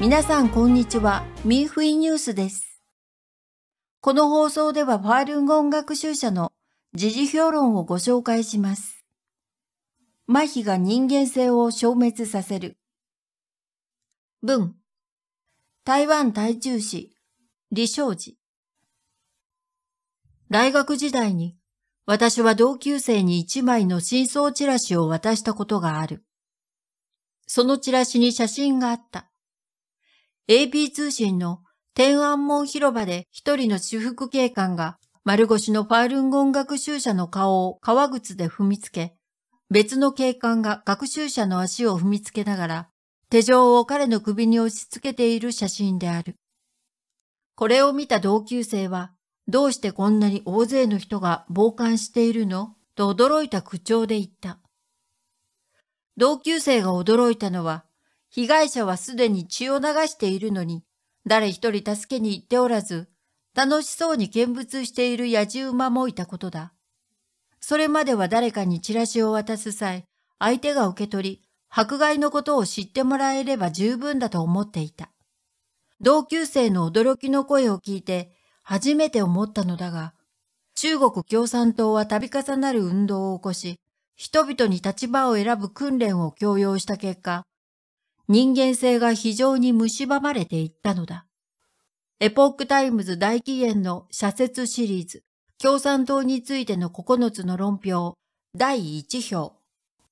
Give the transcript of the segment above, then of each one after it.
皆さんこんにちは。ミーフイニュースです。この放送ではファールンゴン学習者の時事評論をご紹介します。麻痺が人間性を消滅させる。文。台湾台中市、李昌寺。大学時代に私は同級生に一枚の真相チラシを渡したことがある。そのチラシに写真があった。AP 通信の天安門広場で一人の私服警官が丸腰のファールンゴン学習者の顔を革靴で踏みつけ、別の警官が学習者の足を踏みつけながら手錠を彼の首に押し付けている写真である。これを見た同級生は、どうしてこんなに大勢の人が傍観しているの？と驚いた口調で言った。同級生が驚いたのは、被害者はすでに血を流しているのに、誰一人助けに行っておらず、楽しそうに見物している野獣馬もいたことだ。それまでは誰かにチラシを渡す際、相手が受け取り、迫害のことを知ってもらえれば十分だと思っていた。同級生の驚きの声を聞いて、初めて思ったのだが、中国共産党は度重なる運動を起こし、人々に立場を選ぶ訓練を強要した結果、人間性が非常に蝕まれていったのだ。エポックタイムズ大紀元の社説シリーズ、共産党についての9つの論評、第1評。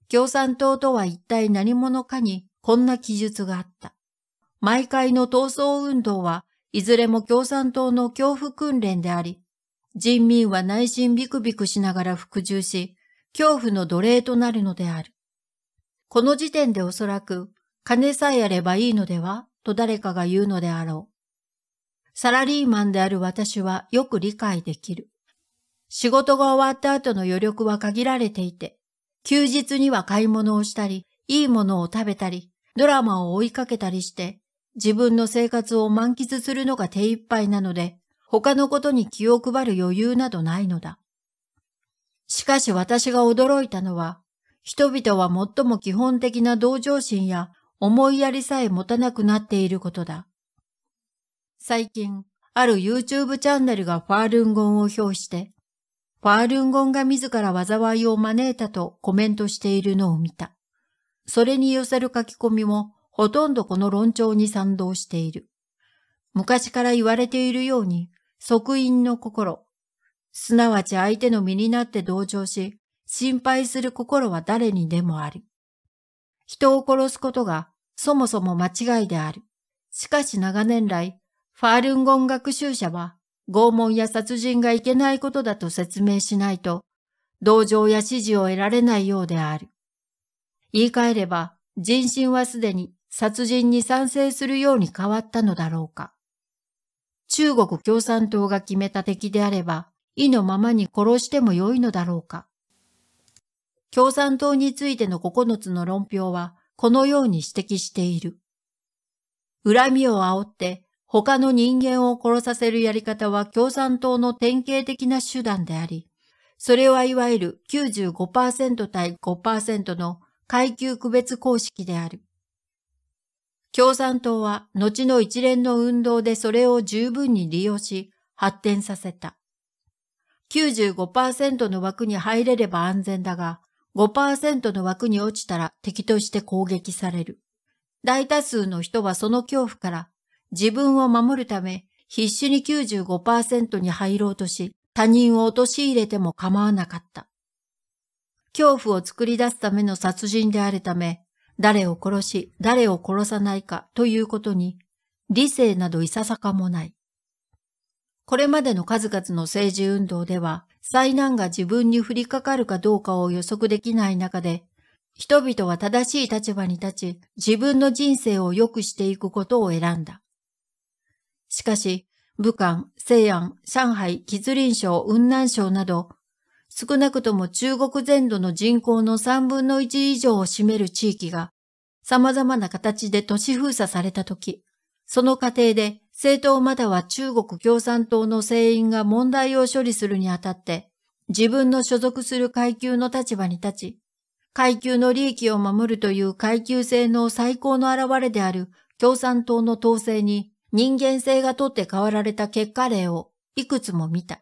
共産党とは一体何者かにこんな記述があった。毎回の闘争運動はいずれも共産党の恐怖訓練であり、人民は内心ビクビクしながら服従し、恐怖の奴隷となるのである。この時点でおそらく金さえあればいいのではと誰かが言うのであろう。サラリーマンである私はよく理解できる。仕事が終わった後の余力は限られていて、休日には買い物をしたり、いいものを食べたり、ドラマを追いかけたりして、自分の生活を満喫するのが手一杯なので、他のことに気を配る余裕などないのだ。しかし私が驚いたのは、人々は最も基本的な同情心や思いやりさえ持たなくなっていることだ。最近、ある YouTube チャンネルがファールンゴンを表して、ファールンゴンが自ら災いを招いたとコメントしているのを見た。それに寄せる書き込みもほとんどこの論調に賛同している。昔から言われているように、即因の心、すなわち相手の身になって同情し、心配する心は誰にでもある。人を殺すことがそもそも間違いである。しかし長年来、ファールンゴン学習者は拷問や殺人がいけないことだと説明しないと、同情や支持を得られないようである。言い換えれば、人心はすでに殺人に賛成するように変わったのだろうか。中国共産党が決めた敵であれば、意のままに殺してもよいのだろうか。共産党についての9つの論評は、このように指摘している。恨みを煽って他の人間を殺させるやり方は共産党の典型的な手段であり、それはいわゆる95%対5%の階級区別公式である。共産党は後の一連の運動でそれを十分に利用し発展させた。95%の枠に入れれば安全だが、5%の枠に落ちたら敵として攻撃される。大多数の人はその恐怖から自分を守るため必死に95%に入ろうとし他人を陥れても構わなかった。恐怖を作り出すための殺人であるため、誰を殺し、誰を殺さないかということに理性などいささかもない。これまでの数々の政治運動では、災難が自分に降りかかるかどうかを予測できない中で、人々は正しい立場に立ち、自分の人生を良くしていくことを選んだ。しかし、武漢、西安、上海、吉林省、雲南省など、少なくとも中国全土の人口の三分の一以上を占める地域が、様々な形で都市封鎖されたとき、その過程で政党または中国共産党の政員が問題を処理するにあたって、自分の所属する階級の立場に立ち、階級の利益を守るという階級性の最高の現れである共産党の統制に人間性がとって変わられた結果例をいくつも見た。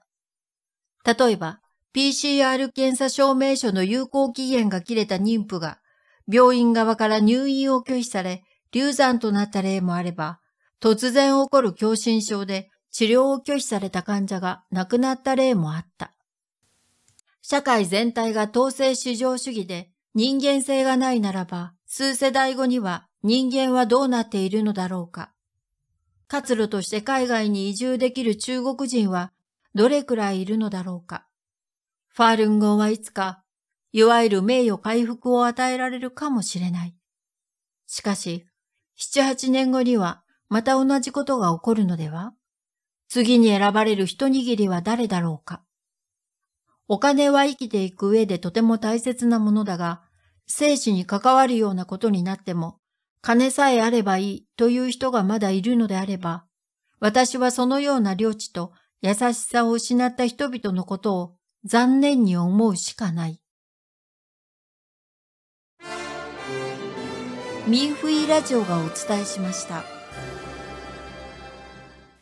例えば、PCR 検査証明書の有効期限が切れた妊婦が病院側から入院を拒否され流産となった例もあれば、突然起こる狭心症で治療を拒否された患者が亡くなった例もあった。社会全体が統制至上主義で人間性がないならば、数世代後には人間はどうなっているのだろうか。活路として海外に移住できる中国人はどれくらいいるのだろうか。ファールンゴンはいつか、いわゆる名誉回復を与えられるかもしれない。しかし、七八年後にはまた同じことが起こるのでは？次に選ばれる一握りは誰だろうか？お金は生きていく上でとても大切なものだが、生死に関わるようなことになっても、金さえあればいいという人がまだいるのであれば、私はそのような領地と優しさを失った人々のことを残念に思うしかない。ミンフイラジオがお伝えしました。